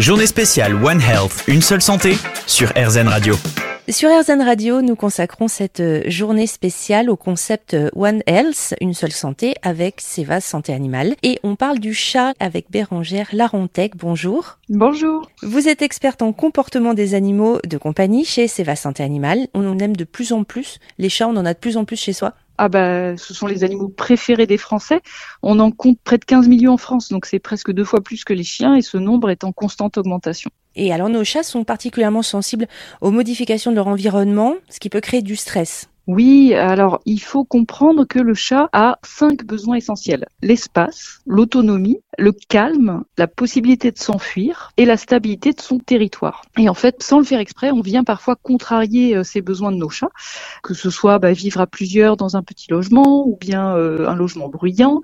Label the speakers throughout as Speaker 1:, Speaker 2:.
Speaker 1: Journée spéciale One Health, une seule santé sur RZN Radio.
Speaker 2: Sur RZN Radio, nous consacrons cette euh, journée spéciale au concept euh, One Health, une seule santé avec Seva Santé Animale. Et on parle du chat avec Bérangère Larontec. Bonjour.
Speaker 3: Bonjour.
Speaker 2: Vous êtes experte en comportement des animaux de compagnie chez Seva Santé Animale. On en aime de plus en plus. Les chats, on en a de plus en plus chez soi.
Speaker 3: Ah bah, ce sont les animaux préférés des Français. On en compte près de 15 millions en France, donc c'est presque deux fois plus que les chiens et ce nombre est en constante augmentation.
Speaker 2: Et alors nos chats sont particulièrement sensibles aux modifications de leur environnement, ce qui peut créer du stress.
Speaker 3: Oui, alors il faut comprendre que le chat a cinq besoins essentiels. L'espace, l'autonomie, le calme, la possibilité de s'enfuir et la stabilité de son territoire. Et en fait, sans le faire exprès, on vient parfois contrarier euh, ces besoins de nos chats, que ce soit bah, vivre à plusieurs dans un petit logement ou bien euh, un logement bruyant.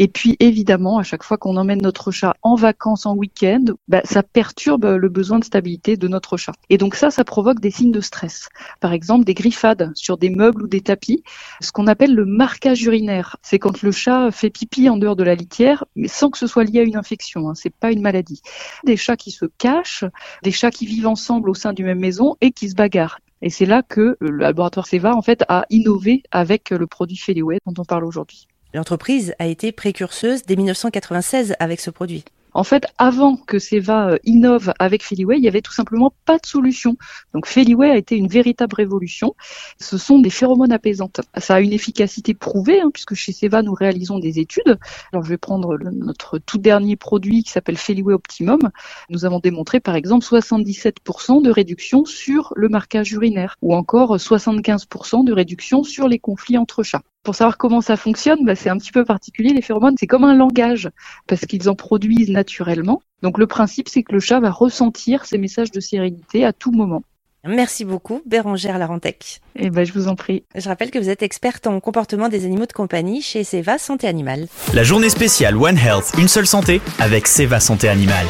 Speaker 3: Et puis évidemment, à chaque fois qu'on emmène notre chat en vacances, en week-end, bah, ça perturbe le besoin de stabilité de notre chat. Et donc ça, ça provoque des signes de stress. Par exemple, des griffades sur des meubles ou des tapis, ce qu'on appelle le marquage urinaire. C'est quand le chat fait pipi en dehors de la litière, mais sans que ce soit lié à une infection. Hein, c'est pas une maladie. Des chats qui se cachent, des chats qui vivent ensemble au sein d'une même maison et qui se bagarrent. Et c'est là que le laboratoire Seva en fait a innové avec le produit Feliway dont on parle aujourd'hui.
Speaker 2: L'entreprise a été précurseuse dès 1996 avec ce produit.
Speaker 3: En fait, avant que Seva euh, innove avec Feliway, il y avait tout simplement pas de solution. Donc Feliway a été une véritable révolution. Ce sont des phéromones apaisantes. Ça a une efficacité prouvée, hein, puisque chez Seva, nous réalisons des études. Alors je vais prendre notre tout dernier produit qui s'appelle Feliway Optimum. Nous avons démontré par exemple 77% de réduction sur le marquage urinaire, ou encore 75% de réduction sur les conflits entre chats. Pour savoir comment ça fonctionne, bah, c'est un petit peu particulier. Les phéromones, c'est comme un langage, parce qu'ils en produisent naturellement. Donc le principe, c'est que le chat va ressentir ces messages de sérénité à tout moment.
Speaker 2: Merci beaucoup, Bérangère Larentec.
Speaker 3: Eh ben, je vous en prie.
Speaker 2: Je rappelle que vous êtes experte en comportement des animaux de compagnie chez Seva Santé Animale.
Speaker 1: La journée spéciale One Health, une seule santé avec Seva Santé Animale.